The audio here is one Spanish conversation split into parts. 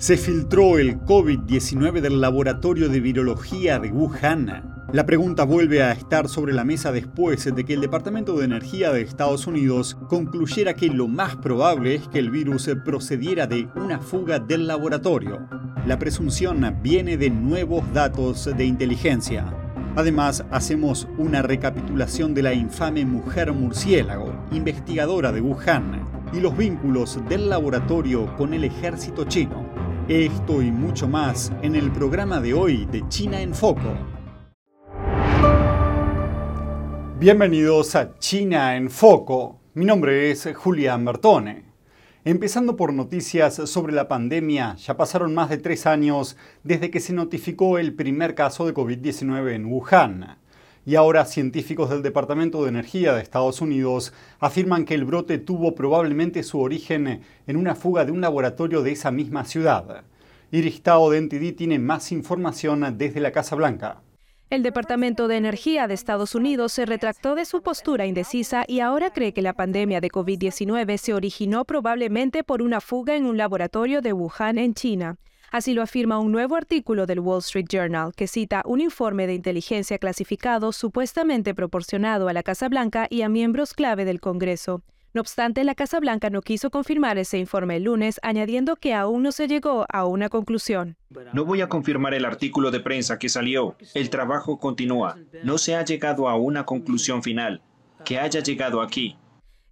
Se filtró el COVID-19 del laboratorio de virología de Wuhan. La pregunta vuelve a estar sobre la mesa después de que el Departamento de Energía de Estados Unidos concluyera que lo más probable es que el virus procediera de una fuga del laboratorio. La presunción viene de nuevos datos de inteligencia. Además, hacemos una recapitulación de la infame mujer murciélago, investigadora de Wuhan, y los vínculos del laboratorio con el ejército chino. Esto y mucho más en el programa de hoy de China en Foco. Bienvenidos a China en Foco. Mi nombre es Julián Bertone. Empezando por noticias sobre la pandemia, ya pasaron más de tres años desde que se notificó el primer caso de COVID-19 en Wuhan. Y ahora científicos del Departamento de Energía de Estados Unidos afirman que el brote tuvo probablemente su origen en una fuga de un laboratorio de esa misma ciudad. Iris Tao de NTD tiene más información desde la Casa Blanca. El Departamento de Energía de Estados Unidos se retractó de su postura indecisa y ahora cree que la pandemia de COVID-19 se originó probablemente por una fuga en un laboratorio de Wuhan, en China. Así lo afirma un nuevo artículo del Wall Street Journal, que cita un informe de inteligencia clasificado supuestamente proporcionado a la Casa Blanca y a miembros clave del Congreso. No obstante, la Casa Blanca no quiso confirmar ese informe el lunes, añadiendo que aún no se llegó a una conclusión. No voy a confirmar el artículo de prensa que salió. El trabajo continúa. No se ha llegado a una conclusión final. Que haya llegado aquí.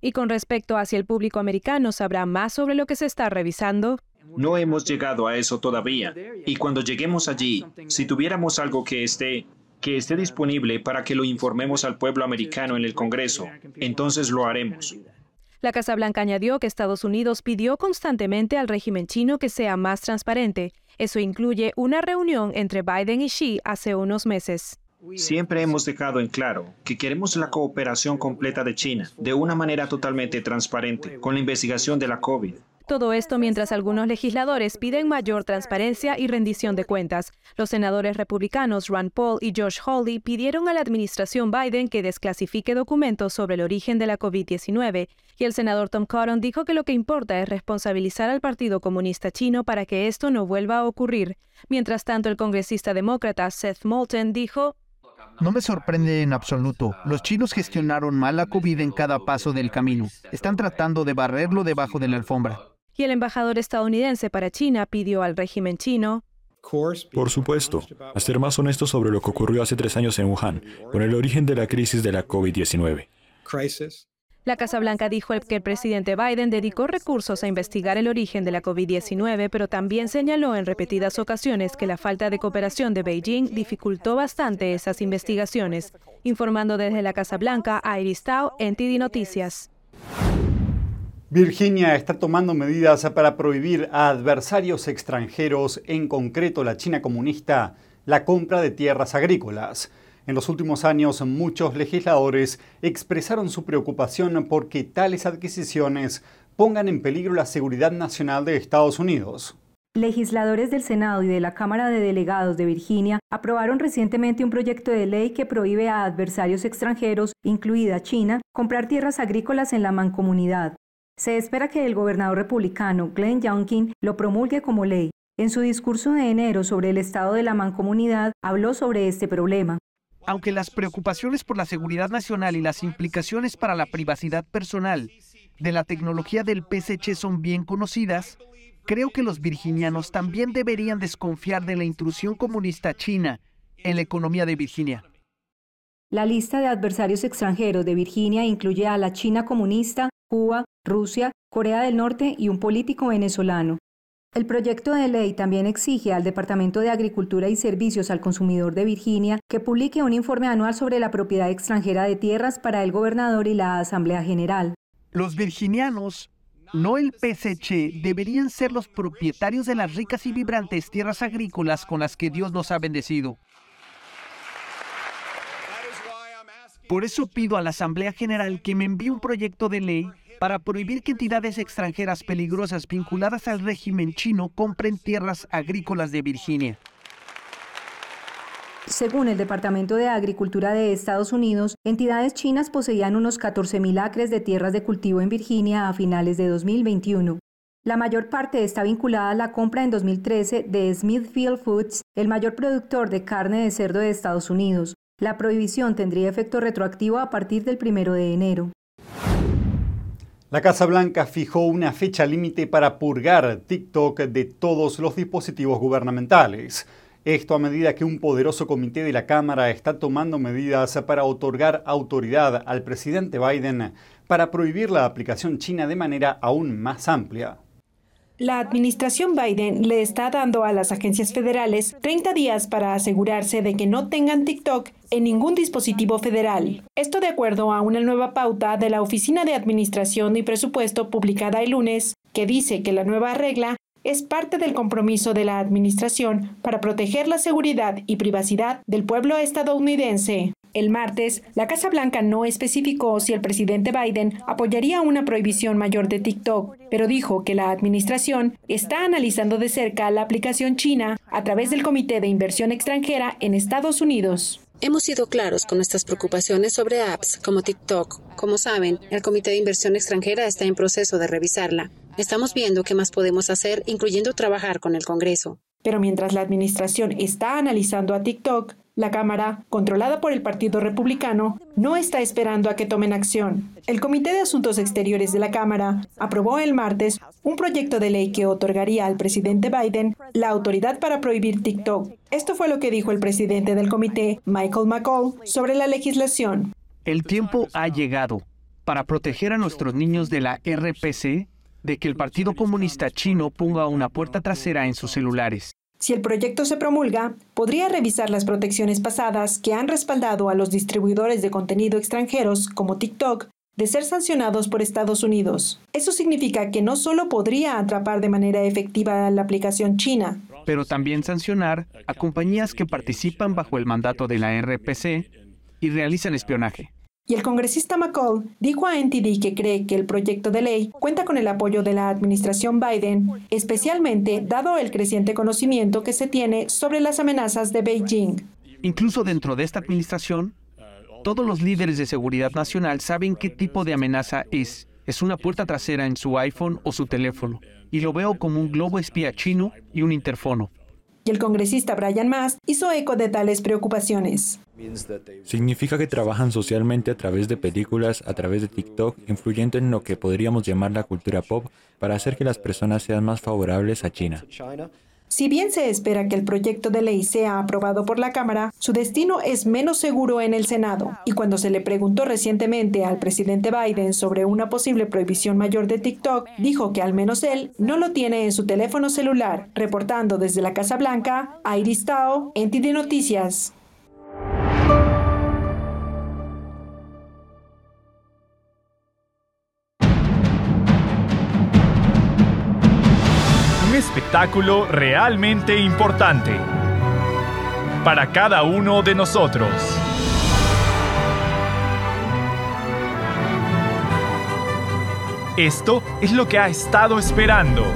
Y con respecto hacia el público americano, ¿sabrá más sobre lo que se está revisando? No hemos llegado a eso todavía. Y cuando lleguemos allí, si tuviéramos algo que esté que esté disponible para que lo informemos al pueblo americano en el Congreso, entonces lo haremos. La Casa Blanca añadió que Estados Unidos pidió constantemente al régimen chino que sea más transparente. Eso incluye una reunión entre Biden y Xi hace unos meses. Siempre hemos dejado en claro que queremos la cooperación completa de China de una manera totalmente transparente con la investigación de la COVID. Todo esto mientras algunos legisladores piden mayor transparencia y rendición de cuentas. Los senadores republicanos Ron Paul y Josh Hawley pidieron a la administración Biden que desclasifique documentos sobre el origen de la COVID-19 y el senador Tom Cotton dijo que lo que importa es responsabilizar al Partido Comunista Chino para que esto no vuelva a ocurrir. Mientras tanto, el congresista demócrata Seth Moulton dijo no me sorprende en absoluto. Los chinos gestionaron mal la COVID en cada paso del camino. Están tratando de barrerlo debajo de la alfombra y el embajador estadounidense para China pidió al régimen chino por supuesto, a ser más honesto sobre lo que ocurrió hace tres años en Wuhan, con el origen de la crisis de la COVID-19. La Casa Blanca dijo que el presidente Biden dedicó recursos a investigar el origen de la COVID-19, pero también señaló en repetidas ocasiones que la falta de cooperación de Beijing dificultó bastante esas investigaciones. Informando desde la Casa Blanca, Iris Tao, NTD Noticias. Virginia está tomando medidas para prohibir a adversarios extranjeros, en concreto la China comunista, la compra de tierras agrícolas. En los últimos años, muchos legisladores expresaron su preocupación porque tales adquisiciones pongan en peligro la seguridad nacional de Estados Unidos. Legisladores del Senado y de la Cámara de Delegados de Virginia aprobaron recientemente un proyecto de ley que prohíbe a adversarios extranjeros, incluida China, comprar tierras agrícolas en la mancomunidad. Se espera que el gobernador republicano Glenn Youngkin lo promulgue como ley. En su discurso de enero sobre el estado de la mancomunidad, habló sobre este problema. Aunque las preocupaciones por la seguridad nacional y las implicaciones para la privacidad personal de la tecnología del PSC son bien conocidas, creo que los virginianos también deberían desconfiar de la intrusión comunista china en la economía de Virginia. La lista de adversarios extranjeros de Virginia incluye a la China comunista, Cuba, Rusia, Corea del Norte y un político venezolano. El proyecto de ley también exige al Departamento de Agricultura y Servicios al Consumidor de Virginia que publique un informe anual sobre la propiedad extranjera de tierras para el gobernador y la Asamblea General. Los virginianos, no el PSC, deberían ser los propietarios de las ricas y vibrantes tierras agrícolas con las que Dios nos ha bendecido. Por eso pido a la Asamblea General que me envíe un proyecto de ley para prohibir que entidades extranjeras peligrosas vinculadas al régimen chino compren tierras agrícolas de Virginia. Según el Departamento de Agricultura de Estados Unidos, entidades chinas poseían unos 14.000 acres de tierras de cultivo en Virginia a finales de 2021. La mayor parte está vinculada a la compra en 2013 de Smithfield Foods, el mayor productor de carne de cerdo de Estados Unidos. La prohibición tendría efecto retroactivo a partir del 1 de enero. La Casa Blanca fijó una fecha límite para purgar TikTok de todos los dispositivos gubernamentales. Esto a medida que un poderoso comité de la Cámara está tomando medidas para otorgar autoridad al presidente Biden para prohibir la aplicación china de manera aún más amplia. La administración Biden le está dando a las agencias federales 30 días para asegurarse de que no tengan TikTok en ningún dispositivo federal. Esto de acuerdo a una nueva pauta de la Oficina de Administración y Presupuesto publicada el lunes, que dice que la nueva regla es parte del compromiso de la Administración para proteger la seguridad y privacidad del pueblo estadounidense. El martes, la Casa Blanca no especificó si el presidente Biden apoyaría una prohibición mayor de TikTok, pero dijo que la administración está analizando de cerca la aplicación china a través del Comité de Inversión Extranjera en Estados Unidos. Hemos sido claros con nuestras preocupaciones sobre apps como TikTok. Como saben, el Comité de Inversión Extranjera está en proceso de revisarla. Estamos viendo qué más podemos hacer, incluyendo trabajar con el Congreso. Pero mientras la administración está analizando a TikTok, la Cámara, controlada por el Partido Republicano, no está esperando a que tomen acción. El Comité de Asuntos Exteriores de la Cámara aprobó el martes un proyecto de ley que otorgaría al presidente Biden la autoridad para prohibir TikTok. Esto fue lo que dijo el presidente del comité, Michael McCall, sobre la legislación. El tiempo ha llegado para proteger a nuestros niños de la RPC de que el Partido Comunista Chino ponga una puerta trasera en sus celulares. Si el proyecto se promulga, podría revisar las protecciones pasadas que han respaldado a los distribuidores de contenido extranjeros como TikTok de ser sancionados por Estados Unidos. Eso significa que no solo podría atrapar de manera efectiva la aplicación china, pero también sancionar a compañías que participan bajo el mandato de la RPC y realizan espionaje. Y el congresista McCall dijo a NTD que cree que el proyecto de ley cuenta con el apoyo de la administración Biden, especialmente dado el creciente conocimiento que se tiene sobre las amenazas de Beijing. Incluso dentro de esta administración, todos los líderes de seguridad nacional saben qué tipo de amenaza es. Es una puerta trasera en su iPhone o su teléfono, y lo veo como un globo espía chino y un interfono y el congresista Brian Mass hizo eco de tales preocupaciones. Significa que trabajan socialmente a través de películas, a través de TikTok, influyendo en lo que podríamos llamar la cultura pop para hacer que las personas sean más favorables a China. Si bien se espera que el proyecto de ley sea aprobado por la Cámara, su destino es menos seguro en el Senado. Y cuando se le preguntó recientemente al presidente Biden sobre una posible prohibición mayor de TikTok, dijo que al menos él no lo tiene en su teléfono celular. Reportando desde la Casa Blanca, Iris Tao, NTD Noticias. Espectáculo realmente importante para cada uno de nosotros. Esto es lo que ha estado esperando.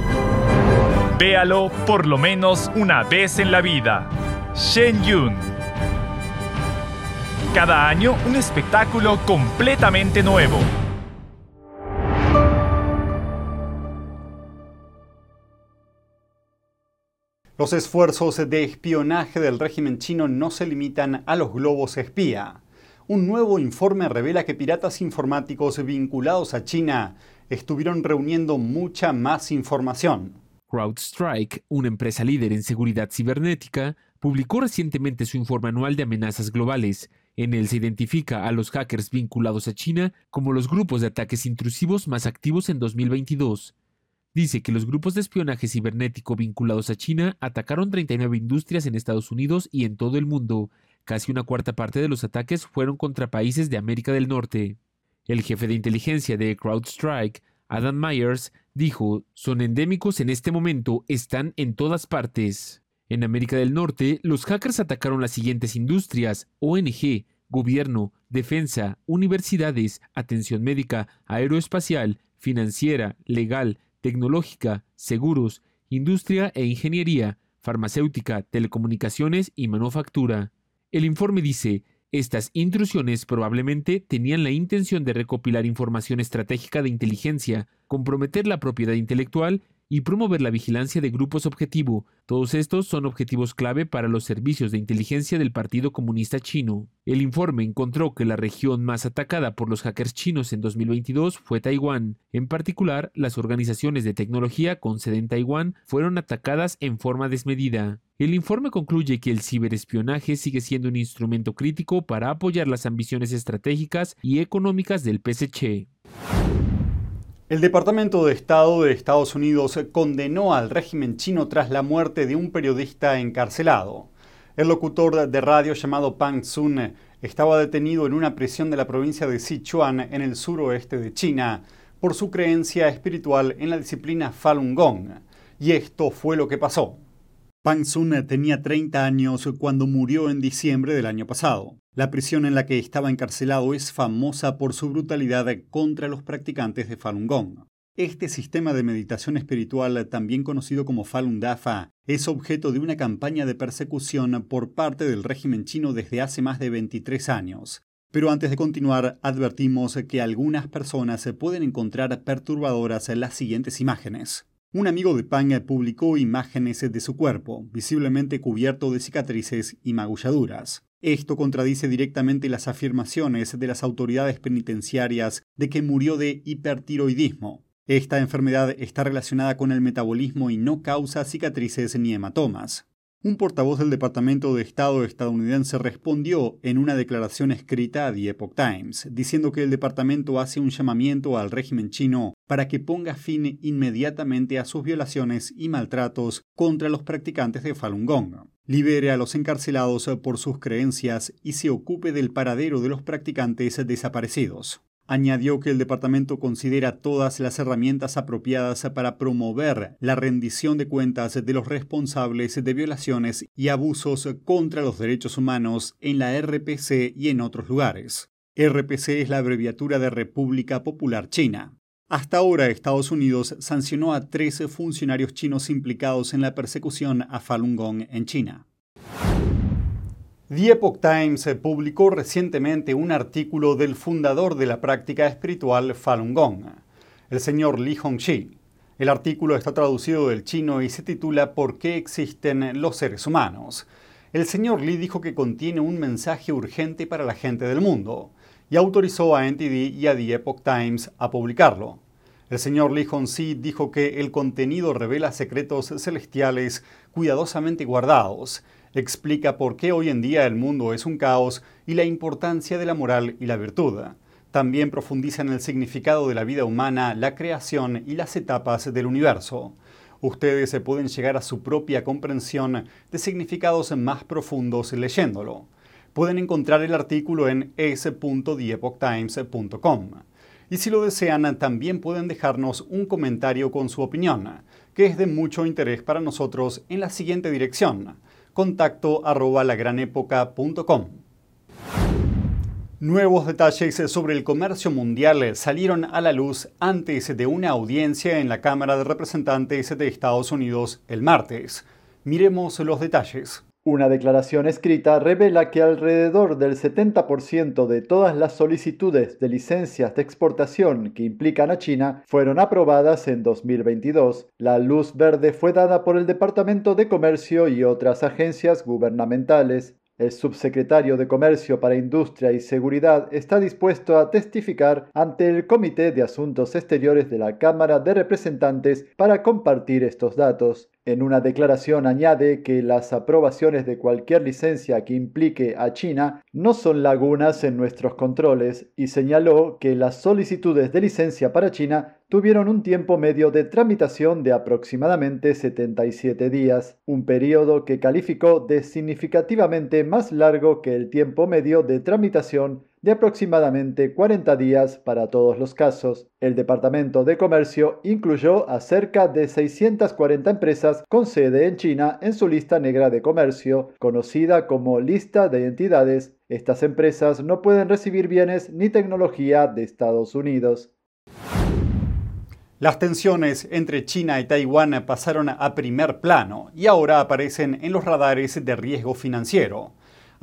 Véalo por lo menos una vez en la vida. Shen Yun. Cada año un espectáculo completamente nuevo Los esfuerzos de espionaje del régimen chino no se limitan a los globos espía. Un nuevo informe revela que piratas informáticos vinculados a China estuvieron reuniendo mucha más información. CrowdStrike, una empresa líder en seguridad cibernética, publicó recientemente su informe anual de amenazas globales. En él se identifica a los hackers vinculados a China como los grupos de ataques intrusivos más activos en 2022 dice que los grupos de espionaje cibernético vinculados a China atacaron 39 industrias en Estados Unidos y en todo el mundo. Casi una cuarta parte de los ataques fueron contra países de América del Norte. El jefe de inteligencia de CrowdStrike, Adam Myers, dijo, son endémicos en este momento, están en todas partes. En América del Norte, los hackers atacaron las siguientes industrias, ONG, gobierno, defensa, universidades, atención médica, aeroespacial, financiera, legal, tecnológica, seguros, industria e ingeniería, farmacéutica, telecomunicaciones y manufactura. El informe dice, estas intrusiones probablemente tenían la intención de recopilar información estratégica de inteligencia, comprometer la propiedad intelectual y promover la vigilancia de grupos objetivo. Todos estos son objetivos clave para los servicios de inteligencia del Partido Comunista Chino. El informe encontró que la región más atacada por los hackers chinos en 2022 fue Taiwán. En particular, las organizaciones de tecnología con sede en Taiwán fueron atacadas en forma desmedida. El informe concluye que el ciberespionaje sigue siendo un instrumento crítico para apoyar las ambiciones estratégicas y económicas del PSC. El Departamento de Estado de Estados Unidos condenó al régimen chino tras la muerte de un periodista encarcelado. El locutor de radio llamado Pang Sun estaba detenido en una prisión de la provincia de Sichuan en el suroeste de China por su creencia espiritual en la disciplina Falun Gong. Y esto fue lo que pasó. Pang Sun tenía 30 años cuando murió en diciembre del año pasado. La prisión en la que estaba encarcelado es famosa por su brutalidad contra los practicantes de Falun Gong. Este sistema de meditación espiritual, también conocido como Falun Dafa, es objeto de una campaña de persecución por parte del régimen chino desde hace más de 23 años. Pero antes de continuar, advertimos que algunas personas pueden encontrar perturbadoras las siguientes imágenes. Un amigo de Pang publicó imágenes de su cuerpo, visiblemente cubierto de cicatrices y magulladuras. Esto contradice directamente las afirmaciones de las autoridades penitenciarias de que murió de hipertiroidismo. Esta enfermedad está relacionada con el metabolismo y no causa cicatrices ni hematomas. Un portavoz del Departamento de Estado estadounidense respondió en una declaración escrita a The Epoch Times, diciendo que el departamento hace un llamamiento al régimen chino para que ponga fin inmediatamente a sus violaciones y maltratos contra los practicantes de Falun Gong, libere a los encarcelados por sus creencias y se ocupe del paradero de los practicantes desaparecidos. Añadió que el departamento considera todas las herramientas apropiadas para promover la rendición de cuentas de los responsables de violaciones y abusos contra los derechos humanos en la RPC y en otros lugares. RPC es la abreviatura de República Popular China. Hasta ahora Estados Unidos sancionó a 13 funcionarios chinos implicados en la persecución a Falun Gong en China. The Epoch Times publicó recientemente un artículo del fundador de la práctica espiritual Falun Gong, el señor Li Hongxi. El artículo está traducido del chino y se titula ¿Por qué existen los seres humanos? El señor Li dijo que contiene un mensaje urgente para la gente del mundo y autorizó a NTD y a The Epoch Times a publicarlo. El señor Li Hongxi dijo que el contenido revela secretos celestiales cuidadosamente guardados explica por qué hoy en día el mundo es un caos y la importancia de la moral y la virtud. También profundiza en el significado de la vida humana, la creación y las etapas del universo. Ustedes se pueden llegar a su propia comprensión de significados más profundos leyéndolo. Pueden encontrar el artículo en s.theepochtimes.com. Y si lo desean, también pueden dejarnos un comentario con su opinión, que es de mucho interés para nosotros en la siguiente dirección contacto arroba. Nuevos detalles sobre el comercio mundial salieron a la luz antes de una audiencia en la Cámara de Representantes de Estados Unidos el martes. Miremos los detalles. Una declaración escrita revela que alrededor del 70% de todas las solicitudes de licencias de exportación que implican a China fueron aprobadas en 2022. La luz verde fue dada por el Departamento de Comercio y otras agencias gubernamentales. El subsecretario de Comercio para Industria y Seguridad está dispuesto a testificar ante el Comité de Asuntos Exteriores de la Cámara de Representantes para compartir estos datos. En una declaración añade que las aprobaciones de cualquier licencia que implique a China no son lagunas en nuestros controles y señaló que las solicitudes de licencia para China tuvieron un tiempo medio de tramitación de aproximadamente 77 días, un periodo que calificó de significativamente más largo que el tiempo medio de tramitación de aproximadamente 40 días para todos los casos. El Departamento de Comercio incluyó a cerca de 640 empresas con sede en China en su lista negra de comercio, conocida como lista de entidades. Estas empresas no pueden recibir bienes ni tecnología de Estados Unidos. Las tensiones entre China y Taiwán pasaron a primer plano y ahora aparecen en los radares de riesgo financiero.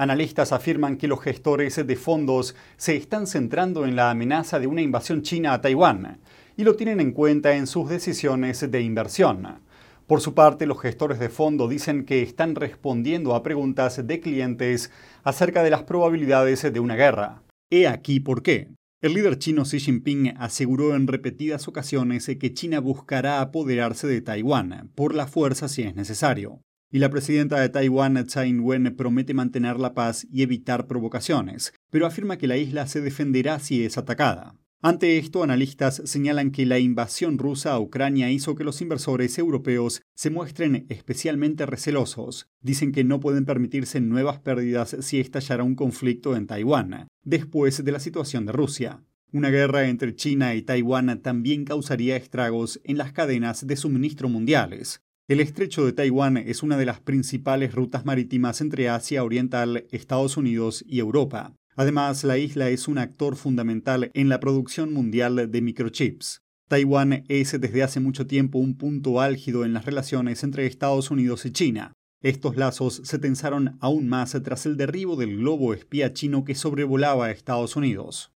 Analistas afirman que los gestores de fondos se están centrando en la amenaza de una invasión china a Taiwán y lo tienen en cuenta en sus decisiones de inversión. Por su parte, los gestores de fondo dicen que están respondiendo a preguntas de clientes acerca de las probabilidades de una guerra. He aquí por qué. El líder chino Xi Jinping aseguró en repetidas ocasiones que China buscará apoderarse de Taiwán por la fuerza si es necesario. Y la presidenta de Taiwán, Tsai Ing-wen, promete mantener la paz y evitar provocaciones, pero afirma que la isla se defenderá si es atacada. Ante esto, analistas señalan que la invasión rusa a Ucrania hizo que los inversores europeos se muestren especialmente recelosos. Dicen que no pueden permitirse nuevas pérdidas si estallara un conflicto en Taiwán, después de la situación de Rusia. Una guerra entre China y Taiwán también causaría estragos en las cadenas de suministro mundiales. El estrecho de Taiwán es una de las principales rutas marítimas entre Asia Oriental, Estados Unidos y Europa. Además, la isla es un actor fundamental en la producción mundial de microchips. Taiwán es desde hace mucho tiempo un punto álgido en las relaciones entre Estados Unidos y China. Estos lazos se tensaron aún más tras el derribo del globo espía chino que sobrevolaba a Estados Unidos.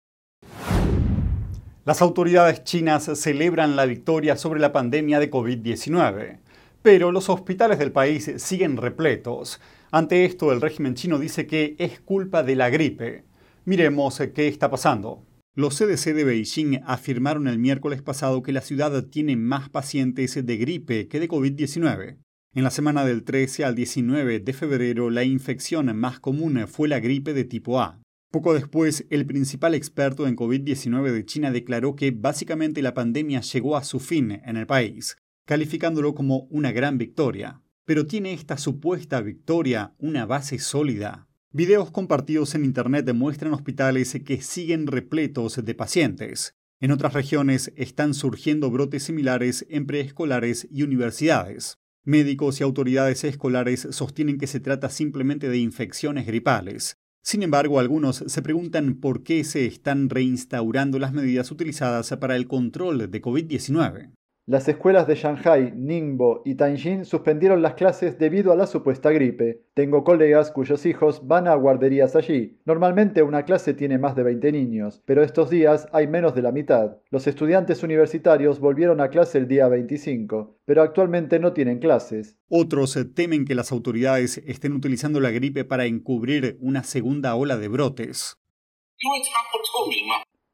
Las autoridades chinas celebran la victoria sobre la pandemia de COVID-19, pero los hospitales del país siguen repletos. Ante esto, el régimen chino dice que es culpa de la gripe. Miremos qué está pasando. Los CDC de Beijing afirmaron el miércoles pasado que la ciudad tiene más pacientes de gripe que de COVID-19. En la semana del 13 al 19 de febrero, la infección más común fue la gripe de tipo A. Poco después, el principal experto en COVID-19 de China declaró que básicamente la pandemia llegó a su fin en el país, calificándolo como una gran victoria. Pero ¿tiene esta supuesta victoria una base sólida? Videos compartidos en Internet demuestran hospitales que siguen repletos de pacientes. En otras regiones están surgiendo brotes similares en preescolares y universidades. Médicos y autoridades escolares sostienen que se trata simplemente de infecciones gripales. Sin embargo, algunos se preguntan por qué se están reinstaurando las medidas utilizadas para el control de COVID-19. Las escuelas de Shanghai, Ningbo y Tianjin suspendieron las clases debido a la supuesta gripe. Tengo colegas cuyos hijos van a guarderías allí. Normalmente una clase tiene más de 20 niños, pero estos días hay menos de la mitad. Los estudiantes universitarios volvieron a clase el día 25, pero actualmente no tienen clases. Otros temen que las autoridades estén utilizando la gripe para encubrir una segunda ola de brotes.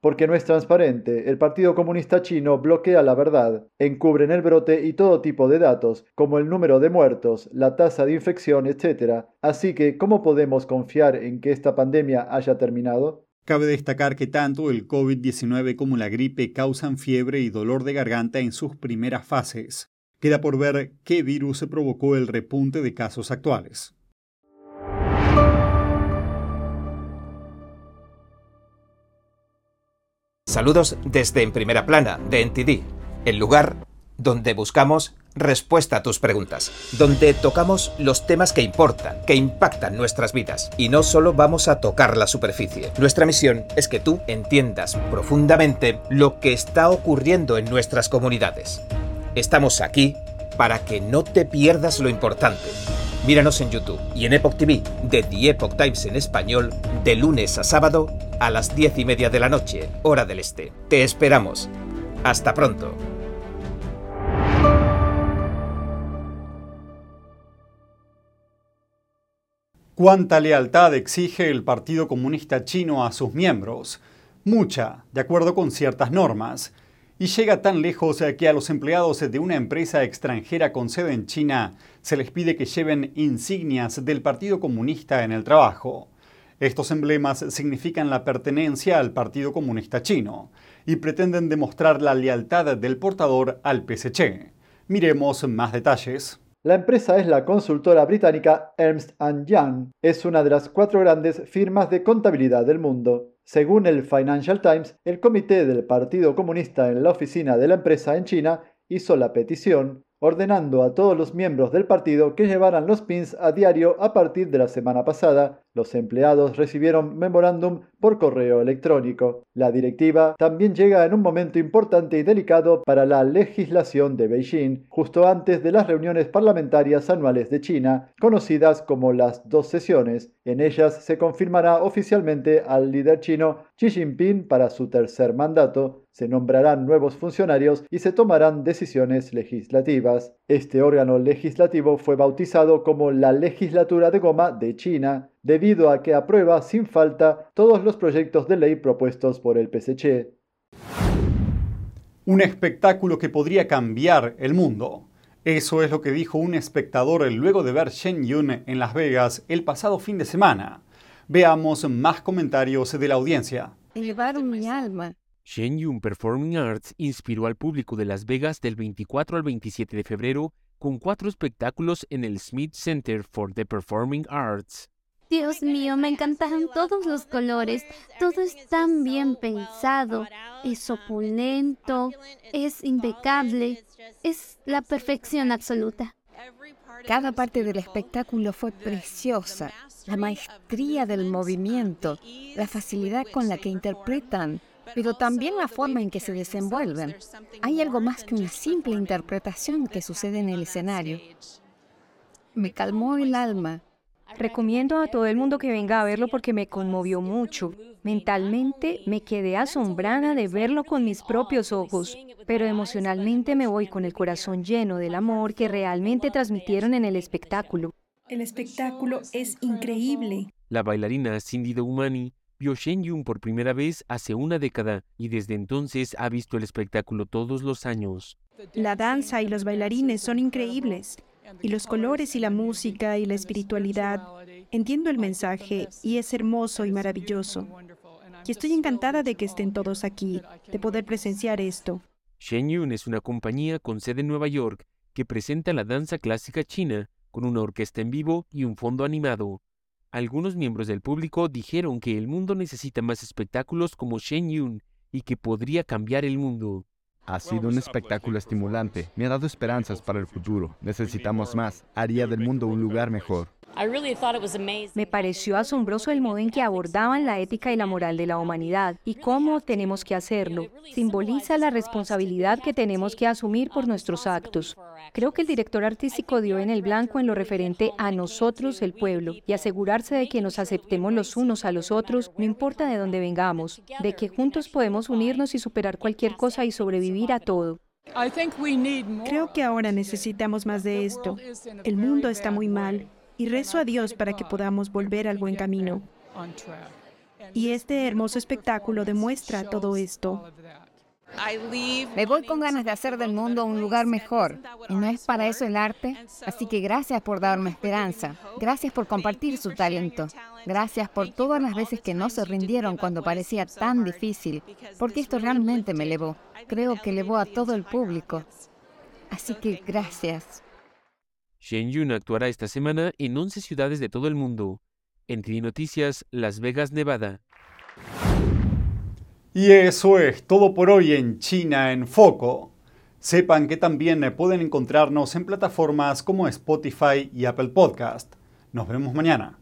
Porque no es transparente, el Partido Comunista Chino bloquea la verdad, encubren el brote y todo tipo de datos, como el número de muertos, la tasa de infección, etc. Así que, ¿cómo podemos confiar en que esta pandemia haya terminado? Cabe destacar que tanto el COVID-19 como la gripe causan fiebre y dolor de garganta en sus primeras fases. Queda por ver qué virus provocó el repunte de casos actuales. Saludos desde En Primera Plana, de NTD, el lugar donde buscamos respuesta a tus preguntas, donde tocamos los temas que importan, que impactan nuestras vidas, y no solo vamos a tocar la superficie. Nuestra misión es que tú entiendas profundamente lo que está ocurriendo en nuestras comunidades. Estamos aquí para que no te pierdas lo importante. Míranos en YouTube y en Epoch TV de The Epoch Times en español de lunes a sábado a las diez y media de la noche, hora del este. Te esperamos. Hasta pronto. ¿Cuánta lealtad exige el Partido Comunista Chino a sus miembros? Mucha, de acuerdo con ciertas normas. Y llega tan lejos que a los empleados de una empresa extranjera con sede en China se les pide que lleven insignias del Partido Comunista en el trabajo. Estos emblemas significan la pertenencia al Partido Comunista Chino y pretenden demostrar la lealtad del portador al PSC. Miremos más detalles. La empresa es la consultora británica Ernst Young. Es una de las cuatro grandes firmas de contabilidad del mundo. Según el Financial Times, el comité del Partido Comunista en la oficina de la empresa en China hizo la petición ordenando a todos los miembros del partido que llevaran los pins a diario a partir de la semana pasada. Los empleados recibieron memorándum por correo electrónico. La directiva también llega en un momento importante y delicado para la legislación de Beijing, justo antes de las reuniones parlamentarias anuales de China, conocidas como las dos sesiones. En ellas se confirmará oficialmente al líder chino Xi Jinping para su tercer mandato, Se nombrarán nuevos funcionarios y se tomarán decisiones legislativas. Este órgano legislativo fue bautizado como la Legislatura de Goma de China, debido a que aprueba sin falta todos los proyectos de ley propuestos por el PSC. Un espectáculo que podría cambiar el mundo. Eso es lo que dijo un espectador luego de ver Shen Yun en Las Vegas el pasado fin de semana. Veamos más comentarios de la audiencia. Elevaron mi alma. Shen Yun Performing Arts inspiró al público de Las Vegas del 24 al 27 de febrero con cuatro espectáculos en el Smith Center for the Performing Arts. Dios mío, me encantaron todos los colores. Todo es tan bien pensado. Es opulento, es impecable, es la perfección absoluta. Cada parte del espectáculo fue preciosa. La maestría del movimiento, la facilidad con la que interpretan, pero también la forma en que se desenvuelven. Hay algo más que una simple interpretación que sucede en el escenario. Me calmó el alma. Recomiendo a todo el mundo que venga a verlo porque me conmovió mucho. Mentalmente me quedé asombrada de verlo con mis propios ojos, pero emocionalmente me voy con el corazón lleno del amor que realmente transmitieron en el espectáculo. El espectáculo es increíble. La bailarina Cindy Doumani vio Shen Yun por primera vez hace una década y desde entonces ha visto el espectáculo todos los años. La danza y los bailarines son increíbles y los colores y la música y la espiritualidad. Entiendo el mensaje y es hermoso y maravilloso. Y estoy encantada de que estén todos aquí, de poder presenciar esto. Shen Yun es una compañía con sede en Nueva York que presenta la danza clásica china con una orquesta en vivo y un fondo animado. Algunos miembros del público dijeron que el mundo necesita más espectáculos como Shen Yun y que podría cambiar el mundo. Ha sido un espectáculo estimulante. Me ha dado esperanzas para el futuro. Necesitamos más. Haría del mundo un lugar mejor. Me pareció asombroso el modo en que abordaban la ética y la moral de la humanidad y cómo tenemos que hacerlo. Simboliza la responsabilidad que tenemos que asumir por nuestros actos. Creo que el director artístico dio en el blanco en lo referente a nosotros, el pueblo, y asegurarse de que nos aceptemos los unos a los otros, no importa de dónde vengamos, de que juntos podemos unirnos y superar cualquier cosa y sobrevivir a todo. Creo que ahora necesitamos más de esto. El mundo está muy mal y rezo a Dios para que podamos volver al buen camino. Y este hermoso espectáculo demuestra todo esto. Me voy con ganas de hacer del mundo un lugar mejor. ¿Y no es para eso el arte? Así que gracias por darme esperanza. Gracias por compartir su talento. Gracias por todas las veces que no se rindieron cuando parecía tan difícil. Porque esto realmente me elevó. Creo que elevó a todo el público. Así que gracias. Shen Yun actuará esta semana en 11 ciudades de todo el mundo. En TV Noticias, Las Vegas, Nevada. Y eso es todo por hoy en China en Foco. Sepan que también pueden encontrarnos en plataformas como Spotify y Apple Podcast. Nos vemos mañana.